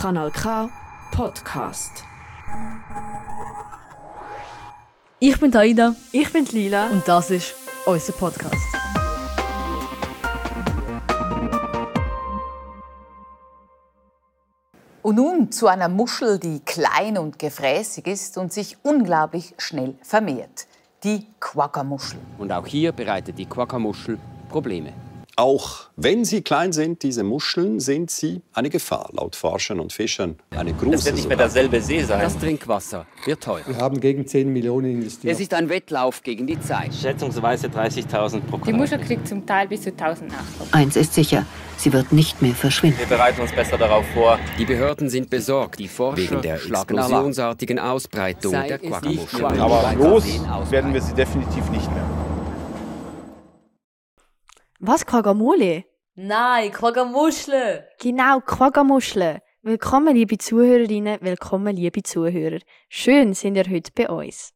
Kanal K Podcast. Ich bin Aida Ich bin Lila. und das ist unser Podcast. Und nun zu einer Muschel, die klein und gefräßig ist und sich unglaublich schnell vermehrt. Die Quagga-Muschel. Und auch hier bereitet die Quagga-Muschel Probleme. Auch wenn sie klein sind, diese Muscheln, sind sie eine Gefahr, laut Forschern und Fischern. Eine große Das wird nicht mehr derselbe See sein. Das Trinkwasser wird teuer. Wir haben gegen 10 Millionen investiert. Es ist ein Wettlauf gegen die Zeit. Schätzungsweise 30.000 pro Die Quadratmeter. Muschel kriegt zum Teil bis zu 1000 Nachkommen. Eins ist sicher, sie wird nicht mehr verschwinden. Wir bereiten uns besser darauf vor. Die Behörden sind besorgt, die Forscher wegen der explosionsartigen Ausbreitung Sei der nicht Aber los werden wir sie definitiv nicht mehr. Was, Quaggamole? Nein, Quaggamuschel! Genau, Quaggamuscheln. Willkommen, liebe Zuhörerinnen, willkommen, liebe Zuhörer. Schön sind ihr heute bei uns.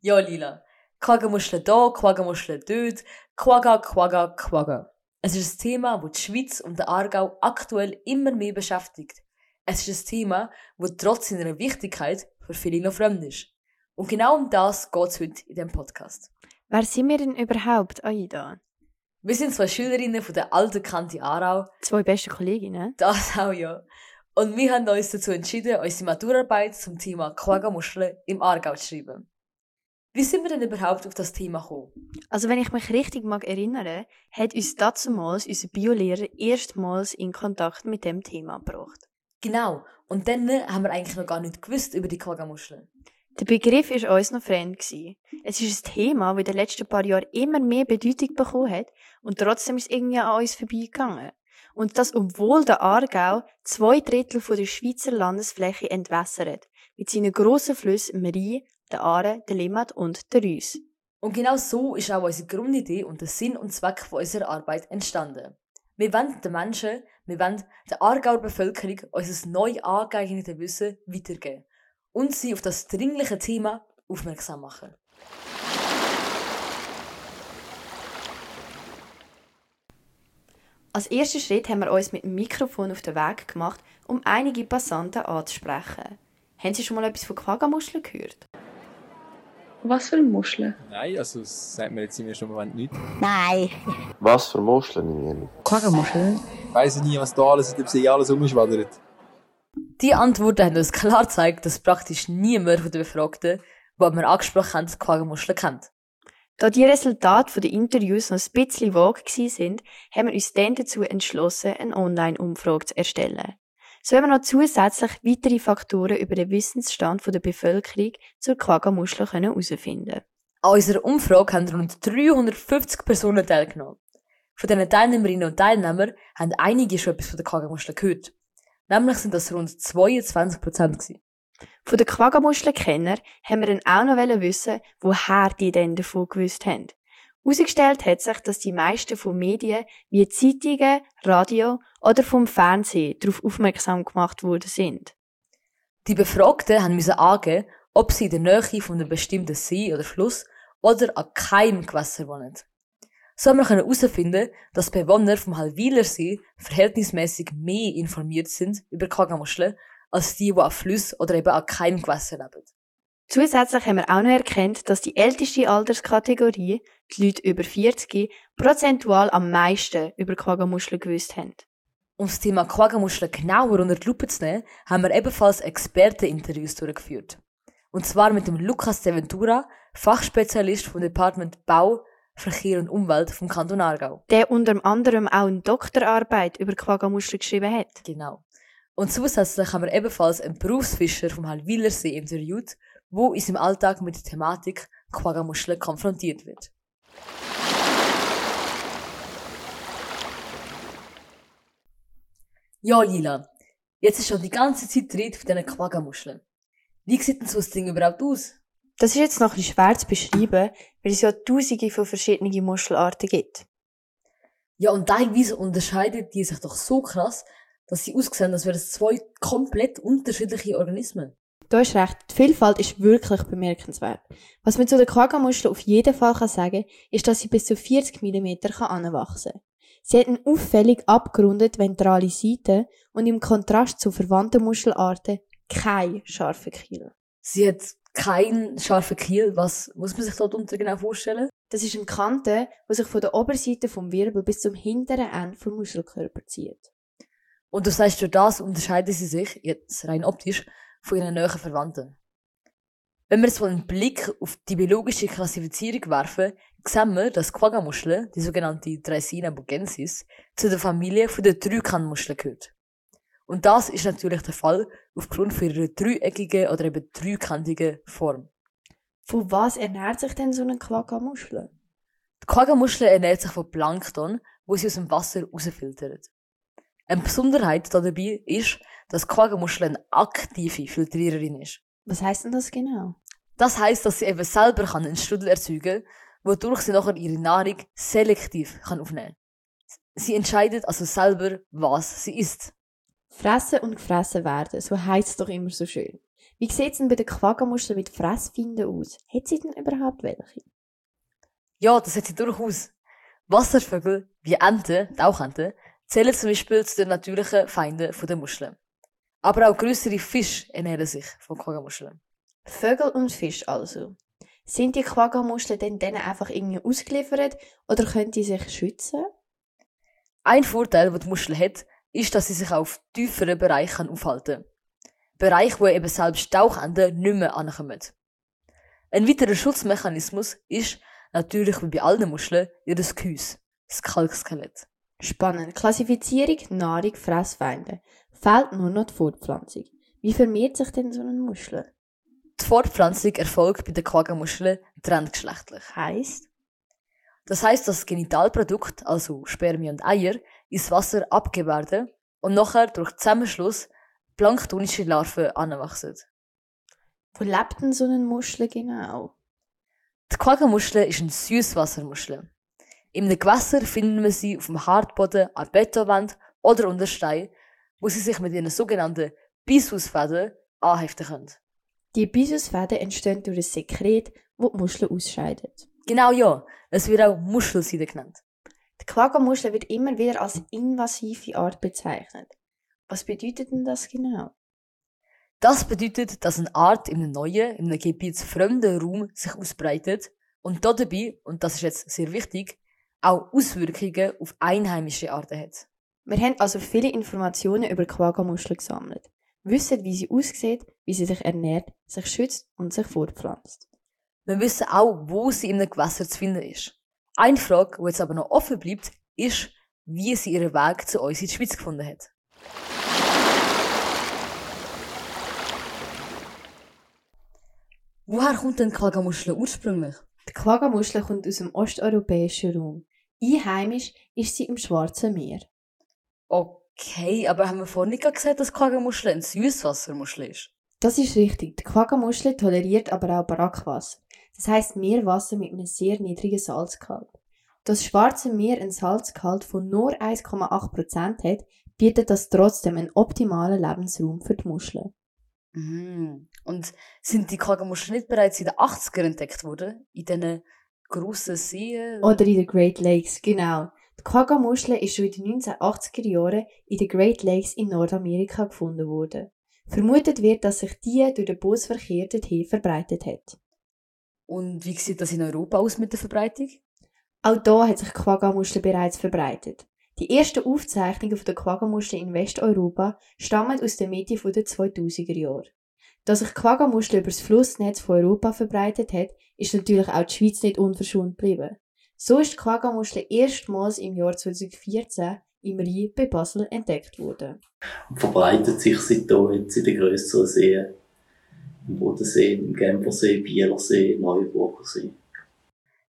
Ja, Lila. Quaggamuschel da, Quaggamuschel dort. Quagga, Quagga, Quagga. Es ist ein Thema, das die Schweiz und der Aargau aktuell immer mehr beschäftigt. Es ist ein Thema, das trotz seiner Wichtigkeit für viele noch fremd ist. Und genau um das geht es heute in diesem Podcast. Wer sind wir denn überhaupt, Aida? Wir sind zwei Schülerinnen von der alten Kante Aarau, Zwei beste Kolleginnen. das auch ja. Und wir haben uns dazu entschieden, unsere Maturarbeit zum Thema Quaggamuscheln im Aargau zu schreiben. Wie sind wir denn überhaupt auf das Thema gekommen? Also wenn ich mich richtig mag erinnere, hat uns damals unser Biolehrer erstmals in Kontakt mit dem Thema gebracht. Genau. Und dann haben wir eigentlich noch gar nicht gewusst über die Quaggamuscheln. Der Begriff ist uns noch fremd. Es ist ein Thema, das in den letzten paar Jahren immer mehr Bedeutung bekommen hat und trotzdem ist es irgendwie an uns vorbeigegangen. Und das, obwohl der Aargau zwei Drittel der Schweizer Landesfläche entwässert, mit seinen grossen Flüssen dem Rhein, der Aare, der Limmat und der Reuss. Und genau so ist auch unsere Grundidee und der Sinn und Zweck von unserer Arbeit entstanden. Wir wollen den Menschen, wir wollen der Aargauer Bevölkerung unser neu angeeignete Wissen weitergeben und sie auf das dringliche Thema aufmerksam machen. Als ersten Schritt haben wir uns mit dem Mikrofon auf den Weg gemacht, um einige Passanten anzusprechen. Haben Sie schon mal etwas von Quaggamuscheln gehört? Was für eine Muschel? Nein, also das sagt mir jetzt im ersten Moment nicht. Nein. Was für Muscheln? Quaggamuschel? Ich weiss nie, was da alles in dem See alles rumschwadert. Die Antworten haben uns klar gezeigt, dass praktisch niemand von den Befragten, die wir angesprochen haben, die Quaggamuscheln kennt. Da die Resultate der Interviews noch ein bisschen vage sind, haben wir uns dann dazu entschlossen, eine Online-Umfrage zu erstellen. So haben wir noch zusätzlich weitere Faktoren über den Wissensstand der Bevölkerung zur Quaggamuschel herausfinden An unserer Umfrage haben rund 350 Personen teilgenommen. Von diesen Teilnehmerinnen und Teilnehmern haben einige schon etwas von der Quaggamuschel gehört. Nämlich sind das rund 22 Prozent gewesen. Von den Quaggamuschelkenner haben wir dann auch noch wissen, woher die denn davon gewusst haben. Herausgestellt hat sich, dass die meisten von Medien wie Zeitungen, Radio oder vom Fernsehen darauf aufmerksam gemacht worden sind. Die Befragten haben müssen angeben, ob sie in der Nähe von einem bestimmten See oder Fluss oder an keinem Gewässer wohnen. So haben wir herausfinden, dass Bewohner vom Halwiler See verhältnismäßig mehr informiert sind über Quaggamuscheln als die, die an Flüssen oder eben an keinem Gewässer leben. Zusätzlich haben wir auch noch erkannt, dass die älteste Alterskategorie, die Leute über 40, prozentual am meisten über Quaggamuscheln gewusst haben. Um das Thema Quaggamuscheln genauer unter die Lupe zu nehmen, haben wir ebenfalls Experteninterviews durchgeführt. Und zwar mit dem Lukas De Ventura, Fachspezialist vom Department Bau, Verkehr und Umwelt vom Kanton Aargau. Der unter anderem auch eine Doktorarbeit über Quaggamuscheln geschrieben hat. Genau. Und zusätzlich haben wir ebenfalls einen Berufsfischer vom Halwilersee interviewt, wo in seinem Alltag mit der Thematik Quaggamuscheln konfrontiert wird. Ja, Lila. Jetzt ist schon die ganze Zeit die Rede von diesen Quaggamuscheln. Wie sieht denn so ein Ding überhaupt aus? Das ist jetzt noch ein bisschen schwer zu beschreiben, weil es ja tausende von verschiedenen Muschelarten gibt. Ja, und teilweise unterscheiden die sich doch so krass, dass sie aussehen, als wären es zwei komplett unterschiedliche Organismen. Du hast recht, die Vielfalt ist wirklich bemerkenswert. Was man zu den Quaggamuscheln auf jeden Fall kann sagen ist, dass sie bis zu 40 mm anwachsen kann. Sie hat eine auffällig abgerundet ventrale Seite und im Kontrast zu verwandten Muschelarten kein scharfen Kiel. Sie hat keinen scharfen Kiel. Was muss man sich darunter genau vorstellen? Das ist eine Kante, die sich von der Oberseite vom Wirbel bis zum hinteren Ende vom Muschelkörper zieht. Und du sagst, durch das unterscheiden sie sich, jetzt rein optisch, von ihren näheren Verwandten. Wenn wir jetzt mal einen Blick auf die biologische Klassifizierung werfen, sehen wir, dass Quaggamuschel, die sogenannte Dracaena bugensis, zu der Familie der Dreikantmuscheln gehört. Und das ist natürlich der Fall aufgrund von ihrer dreieckigen oder eben dreikantigen Form. Von was ernährt sich denn so eine Quaggamuschel? Die Quaggamuschel ernährt sich von Plankton, wo sie aus dem Wasser rausfiltert. Eine Besonderheit dabei ist, dass Quaggamuschel eine aktive Filtriererin ist. Was heißt denn das genau? Das heißt, dass sie eben selber kann einen Strudel erzeugen kann, wodurch sie nachher ihre Nahrung selektiv kann aufnehmen Sie entscheidet also selber, was sie isst. Fressen und gefressen werden, so heisst es doch immer so schön. Wie sieht es denn bei den Quaggamuscheln mit Fressfinden aus? Hat sie denn überhaupt welche? Ja, das hat sie durchaus. Wasservögel, wie Enten, Tauchenten, zählen zum Beispiel zu den natürlichen Feinden der Muscheln. Aber auch größere Fische ernähren sich von Quaggamuscheln. Vögel und Fisch also. Sind die Quaggamuscheln denn denen einfach irgendwie ausgeliefert oder können die sich schützen? Ein Vorteil, den die Muschel hat, ist, dass sie sich auf tieferen Bereichen aufhalten kann. Bereiche, wo eben selbst Tauchenden nicht mehr ankommen. Ein weiterer Schutzmechanismus ist, natürlich wie bei allen Muscheln, ihr Gehäuse, das Kalkskelett. Spannend. Klassifizierung, Nahrung, Fressfeinde. Fehlt nur noch die Fortpflanzung. Wie vermehrt sich denn so eine Muschel? Die Fortpflanzung erfolgt bei den Quaggamuscheln trenngeschlechtlich. Heißt? Das heißt, dass das Genitalprodukt, also Spermien und Eier, ins Wasser abgeben und nachher durch Zusammenschluss planktonische Larven anwachsen. Wo lebt denn so eine Muschel genau? Die Quaggamuschel ist eine Süßwassermuschel. Im Gewässer finden wir sie auf dem Hartboden, an Betonwand oder unter Stein, wo sie sich mit ihren sogenannten Bisusfäden anheften können. Die Bisusfäden entstehen durch ein Sekret, das die Muschel ausscheidet. Genau ja, es wird auch Muschelseide genannt. Die Quaggamuschel wird immer wieder als invasive Art bezeichnet. Was bedeutet denn das genau? Das bedeutet, dass eine Art in einem neuen, in einem gebietsfremden Raum sich ausbreitet und dabei, und das ist jetzt sehr wichtig, auch Auswirkungen auf einheimische Arten hat. Wir haben also viele Informationen über Quaggamuschel gesammelt, wissen, wie sie aussieht, wie sie sich ernährt, sich schützt und sich fortpflanzt. Wir wissen auch, wo sie in einem Gewässer zu finden ist. Eine Frage, die jetzt aber noch offen bleibt, ist, wie sie ihren Weg zu uns in die Schweiz gefunden hat. Woher kommt denn Quaggamuschel ursprünglich? Die Quaggamuschel kommt aus dem osteuropäischen Raum. Einheimisch ist sie im Schwarzen Meer. Okay, aber haben wir vorhin nicht gesagt, dass Quaggamuschel eine Süßwassermuschel ist? Das ist richtig. Die Quaggamuschel toleriert aber auch Brackwasser. Das heißt Meerwasser mit einem sehr niedrigen Salzgehalt. Das Schwarze Meer ein Salzgehalt von nur 1,8% hat, bietet das trotzdem einen optimalen Lebensraum für die Muscheln. Mhm. Und sind die Quaggamuscheln nicht bereits in den 80er entdeckt worden? In diesen grossen Seen? Oder in den Great Lakes, genau. Die Quaggamuschel ist schon in den 1980er Jahren in den Great Lakes in Nordamerika gefunden worden. Vermutet wird, dass sich die durch den Bootsverkehr dorthin verbreitet hat. Und wie sieht das in Europa aus mit der Verbreitung? Auch da hat sich die Quaggamuschel bereits verbreitet. Die ersten Aufzeichnungen der Quaggamuschel in Westeuropa stammen aus der Mitte der 2000er Jahre. Dass sich Quaggamuschel über das Flussnetz von Europa verbreitet hat, ist natürlich auch die Schweiz nicht unverschont geblieben. So ist die Quaggamuschel erstmals im Jahr 2014 im Rhein bei Basel entdeckt worden. Und verbreitet sich seitdem jetzt in den grösseren Seen. Im Bodensee, im Genfersee, Bielersee, Neuburger See.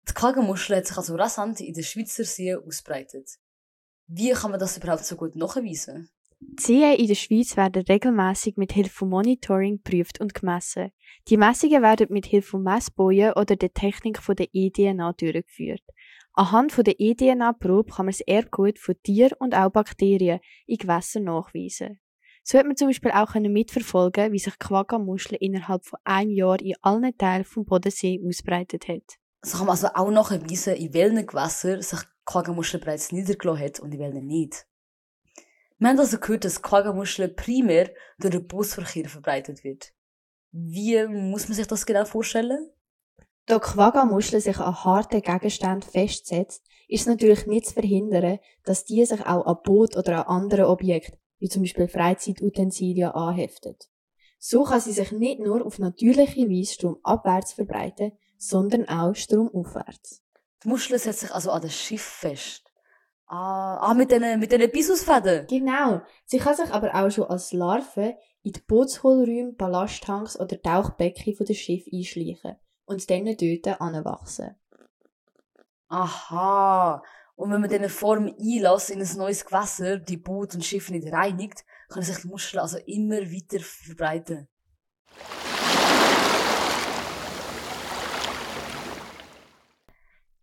Die Quaggamuschel hat sich also rasant in den Schweizer Seen ausbreitet. Wie kann man das überhaupt so gut nachweisen? Die Seen in der Schweiz werden regelmäßig mit Hilfe von Monitoring geprüft und gemessen. Die Messungen werden mit Hilfe von Messbojen oder der Technik von der eDNA durchgeführt. Anhand von der eDNA-Probe kann man das Erbgut von Tieren und auch Bakterien in Gewässern nachweisen. So hat man zum Beispiel auch mitverfolgen, wie sich Quagga-Muschel innerhalb von einem Jahr in allen Teilen vom Bodensee ausbreitet hat. So kann man also auch nachweisen, in welchen Gewässern sich Quaggamuschel bereits niedergelassen hat und in welchen nicht. Wir haben also gehört, dass Quaggamuschel primär durch den Bootsverkehr verbreitet wird. Wie muss man sich das genau vorstellen? Da Quaggamuschel sich an harten Gegenständen festsetzt, ist es natürlich nicht zu verhindern, dass die sich auch an Boot oder an andere Objekte, wie zum Beispiel Freizeitutensilien, anheftet. So kann sie sich nicht nur auf natürliche Weise stromabwärts verbreiten, sondern auch stromaufwärts. Die Muschel setzt sich also an das Schiff fest. Ah, ah mit diesen mit den Bisusfäden. Genau. Sie kann sich aber auch schon als Larve in die Bootshohlräume, Ballasttanks oder Tauchbecken der Schiff einschleichen und dann dort anwachsen. Aha. Und wenn man diese Form einlässt in ein neues Gewässer, die Boot und Schiff nicht reinigt, kann sich die Muschel also immer weiter verbreiten.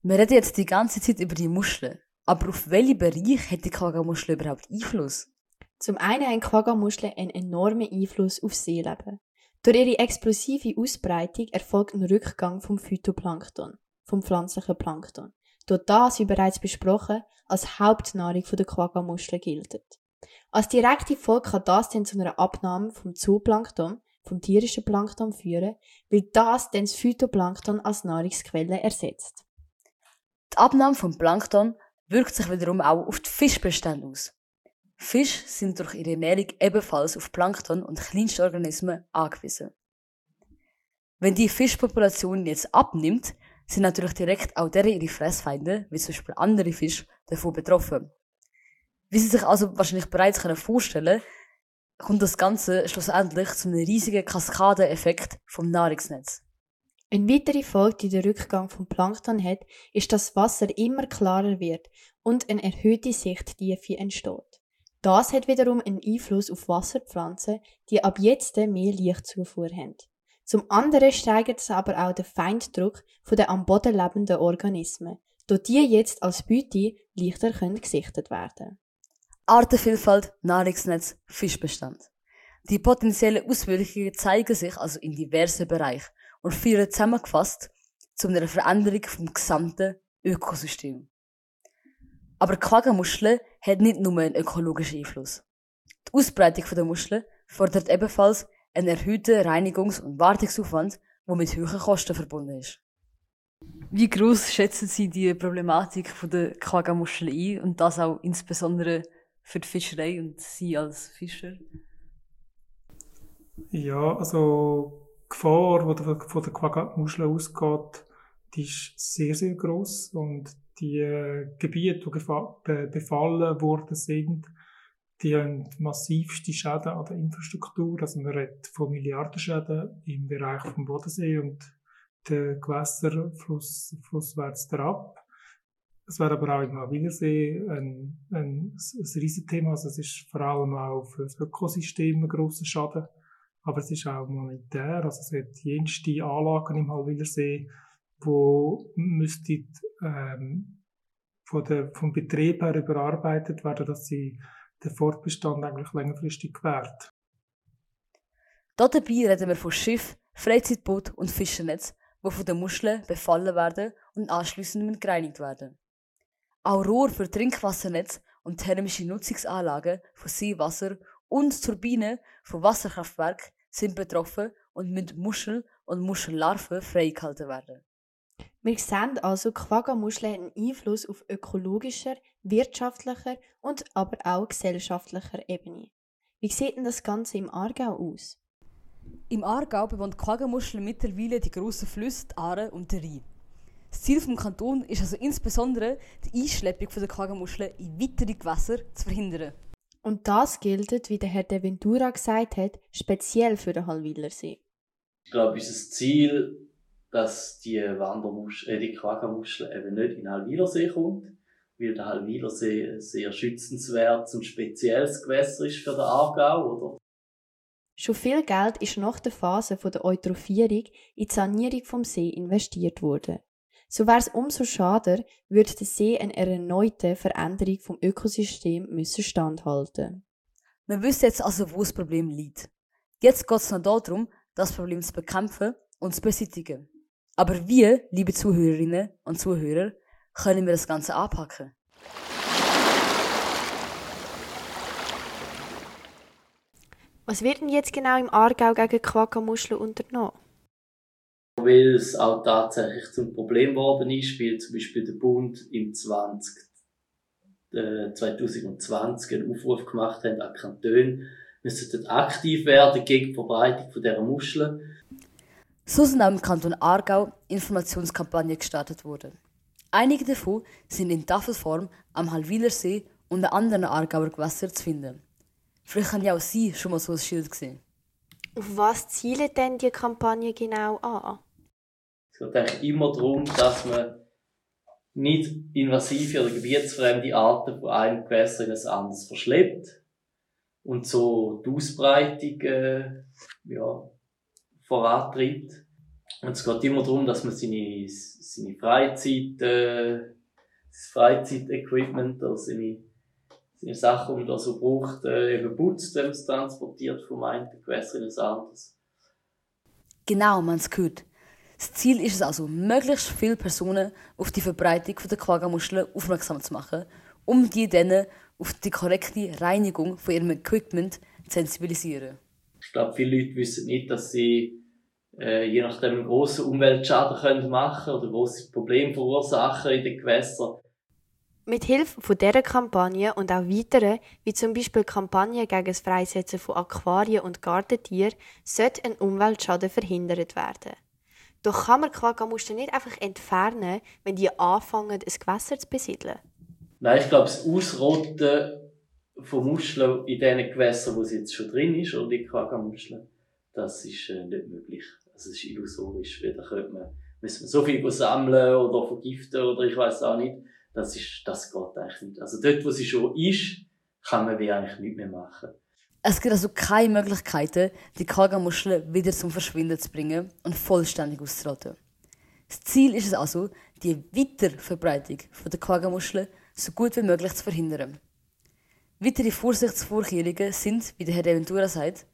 Wir reden jetzt die ganze Zeit über die Muscheln. Aber auf welchen Bereich hat die Quagga-Muschel überhaupt Einfluss? Zum einen haben Quagga-Muscheln einen enormen Einfluss auf Seeleben. Durch ihre explosive Ausbreitung erfolgt ein Rückgang vom Phytoplankton, vom pflanzlichen Plankton. Durch das, wie bereits besprochen, als Hauptnahrung der Quagga-Muscheln gilt. Als direkte Folge kann das dann zu einer Abnahme vom Zooplankton, vom tierischen Plankton führen, weil das dann das Phytoplankton als Nahrungsquelle ersetzt. Die Abnahme vom Plankton wirkt sich wiederum auch auf die Fischbestände aus. Fische sind durch ihre Ernährung ebenfalls auf Plankton und kleinste Organismen angewiesen. Wenn die Fischpopulation jetzt abnimmt, sind natürlich direkt auch deren ihre Fressfeinde, wie zum Beispiel andere Fische, davon betroffen. Wie Sie sich also wahrscheinlich bereits vorstellen können, kommt das Ganze schlussendlich zu einem riesigen Kaskadeneffekt vom Nahrungsnetz. Eine weitere Folge, die der Rückgang vom Plankton hat, ist, dass das Wasser immer klarer wird und eine erhöhte Sichttiefe entsteht. Das hat wiederum einen Einfluss auf Wasserpflanzen, die ab jetzt mehr Lichtzufuhr haben. Zum anderen steigert es aber auch den Feinddruck der am Boden lebenden Organismen, da die jetzt als Beute leichter können gesichtet werden Artenvielfalt, Nahrungsnetz, Fischbestand. Die potenziellen Auswirkungen zeigen sich also in diversen Bereichen und führen zusammengefasst zu einer Veränderung vom gesamten Ökosystem. Aber Quaggamuschel hat nicht nur einen ökologischen Einfluss. Die Ausbreitung der Muscheln fordert ebenfalls einen erhöhten Reinigungs- und Wartungsaufwand, der mit hohen Kosten verbunden ist. Wie groß schätzen Sie die Problematik der Quaggamuschel ein und das auch insbesondere für die Fischerei und Sie als Fischer? Ja, also die Gefahr, die von der Quaggamuschel ausgeht, die ist sehr, sehr groß und die äh, Gebiete, die befallen worden sind, die haben massivste Schäden an der Infrastruktur. Also man redet von Milliardenschäden im Bereich vom Bodensee und der Gewässerfluss flusswärts derab. Es wäre aber auch im Wienersee ein, ein, ein, Riesenthema. Also es ist vor allem auch für das Ökosystem ein grosser Schaden. Aber es ist auch monetär. Also es hat jenste Anlagen im Halwilersee, wo müssten, ähm, von der, vom Betrieb her überarbeitet werden, dass sie den Fortbestand eigentlich längerfristig gewährt. Dabei reden wir von Schiff, Freizeitboot und Fischernetz, die von den Muscheln befallen werden und anschließend gereinigt werden. Auch Rohr für Trinkwassernetz und thermische Nutzungsanlagen von Seewasser und Turbinen von Wasserkraftwerken sind betroffen und mit Muschel und Muschellarven freigehalten werden. Wir sehen also, Quaggamuscheln haben einen Einfluss auf ökologischer, wirtschaftlicher und aber auch gesellschaftlicher Ebene. Wie sieht denn das Ganze im Aargau aus? Im Aargau bewohnt Quaggamuscheln mittlerweile die grossen Flüsse, die Aare und der Rhein. Das Ziel des Kantons ist also insbesondere die Einschleppung der Quaggamuscheln in weitere Gewässer zu verhindern. Und das gilt, wie der Herr De Ventura gesagt hat, speziell für den Hallwilersee. Ich glaube, unser Ziel dass die Wandermuschel, äh, die Quaggamuschel eben nicht in den Halwilersee kommt, weil der Halwilersee ein sehr schützenswertes und spezielles Gewässer ist für den Aargau, oder? Schon viel Geld ist nach der Phase der Eutrophierung in die Sanierung vom See investiert worden. So wäre es umso schade, würde der See einer erneuten Veränderung vom Ökosystem müssen standhalten. Wir wissen jetzt also, wo das Problem liegt. Jetzt geht es noch darum, das Problem zu bekämpfen und zu beseitigen. Aber wir, liebe Zuhörerinnen und Zuhörer, können wir das Ganze anpacken. Was wird denn jetzt genau im Aargau gegen Quagga-Muscheln unternommen? Weil es auch tatsächlich zum Problem geworden ist, weil zum Beispiel der Bund im 20, äh, 2020 einen Aufruf gemacht hat an Kantone, wir sollten aktiv werden gegen die Verbreitung von dieser Muscheln. So sind auch im Kanton Aargau Informationskampagnen gestartet worden. Einige davon sind in Tafelform am Halwilersee und an anderen Aargauer Gewässern zu finden. Vielleicht haben ja auch Sie schon mal so ein Schild gesehen. Auf was zielt denn die Kampagne genau an? Es geht eigentlich immer darum, dass man nicht invasive oder gebietsfremde Arten von einem Gewässer in ein anderes verschleppt und so die Ausbreitung äh, ja, vorantreibt. Und es geht immer darum, dass man seine, seine Freizeit, äh, das Freizeitequipment oder seine, seine Sachen, die man da so braucht, äh, eben putzt, wenn man es transportiert vom einen Gewässer in ein anderes. Genau, man es gehört. Das Ziel ist es also, möglichst viele Personen auf die Verbreitung der Quagga-Muscheln aufmerksam zu machen, um die dann auf die korrekte Reinigung von ihrem Equipment zu sensibilisieren. Ich glaube, viele Leute wissen nicht, dass sie äh, je nachdem einen grossen Umweltschaden können machen oder grosse Probleme verursachen in den Gewässern. Mit Hilfe von dieser Kampagne und auch weiteren, wie zum Beispiel Kampagnen gegen das Freisetzen von Aquarien und Gartentieren, sollte ein Umweltschaden verhindert werden. Doch kann man Quaggamuscheln nicht einfach entfernen, wenn die anfangen, ein Gewässer zu besiedeln? Nein, ich glaube, das Ausrotten von Muscheln in diesen Gewässern, wo sie jetzt schon drin ist, oder die Quaggamuscheln, das ist äh, nicht möglich. Es ist illusorisch. Da könnte man, müssen wir so viel sammeln oder vergiften oder ich weiß auch nicht. Das ist, das geht eigentlich nicht. Also dort, wo sie schon ist, kann man wie eigentlich nichts mehr machen. Es gibt also keine Möglichkeiten, die Quagga-Muscheln wieder zum Verschwinden zu bringen und vollständig auszurotten. Das Ziel ist es also, die Weiterverbreitung der Quagga-Muscheln so gut wie möglich zu verhindern. Weitere Vorsichtsvorkehrungen sind, wie der Herr Deventura sagt,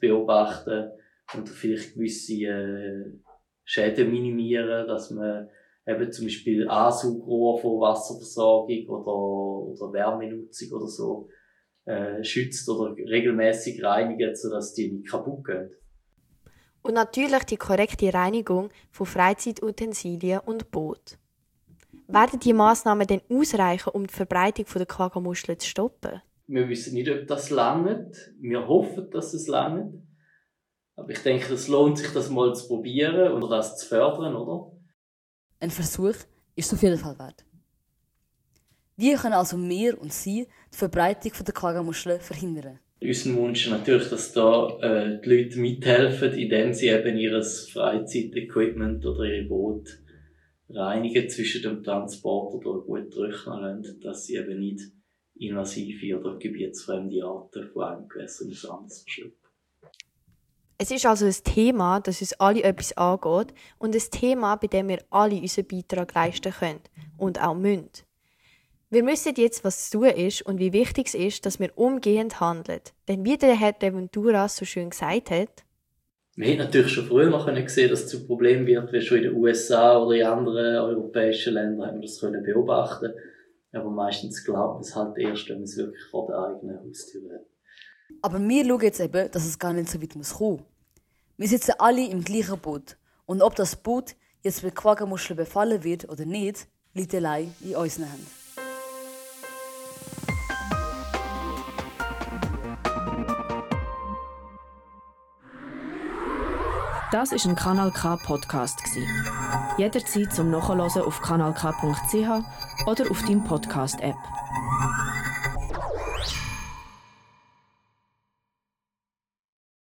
beobachten und vielleicht gewisse äh, Schäden minimieren, dass man eben zum Beispiel Ansaugrohr von Wasserversorgung oder, oder Wärmenutzung oder so äh, schützt oder regelmäßig reinigt, sodass die nicht kaputt gehen. Und natürlich die korrekte Reinigung von Freizeitutensilien und Boot. Werden die Maßnahmen denn ausreichen, um die Verbreitung der Quaggamuscheln zu stoppen? Wir wissen nicht, ob das langt. Wir hoffen, dass es langt. Aber ich denke, es lohnt sich, das mal zu probieren oder das zu fördern, oder? Ein Versuch ist auf jeden Fall wert. Wie können also wir und Sie die Verbreitung der Quaggamuscheln verhindern? Unser Wunsch ist natürlich, dass da äh, die Leute mithelfen, indem sie eben ihr Freizeitequipment oder ihre Boot reinigen zwischen dem Transport oder gut trocknen lassen, dass sie eben nicht invasive oder gebietsfremde Arten von einem Gewässer ins verschleppen. Es ist also ein Thema, das uns alle etwas angeht und ein Thema, bei dem wir alle unseren Beitrag leisten können und auch müssen. Wir wissen jetzt, was zu tun ist und wie wichtig es ist, dass wir umgehend handeln. Denn wie der Herr Deventura so schön gesagt hat, wir hätten natürlich schon früher noch gesehen, dass es zu Problemen wird, wie schon in den USA oder in anderen europäischen Ländern haben wir das können beobachten. Aber meistens glaubt man es halt erst, wenn man es wirklich vor der eigenen Haustür hat. Aber wir schauen jetzt eben, dass es gar nicht so weit muss kommen. Wir sitzen alle im gleichen Boot. Und ob das Boot jetzt mit Quaggamuscheln befallen wird oder nicht, liegt allein in unseren Händen. Das ist ein Kanal K Podcast Jederzeit zum Nachhören auf kanalk.ch oder auf deinem Podcast App.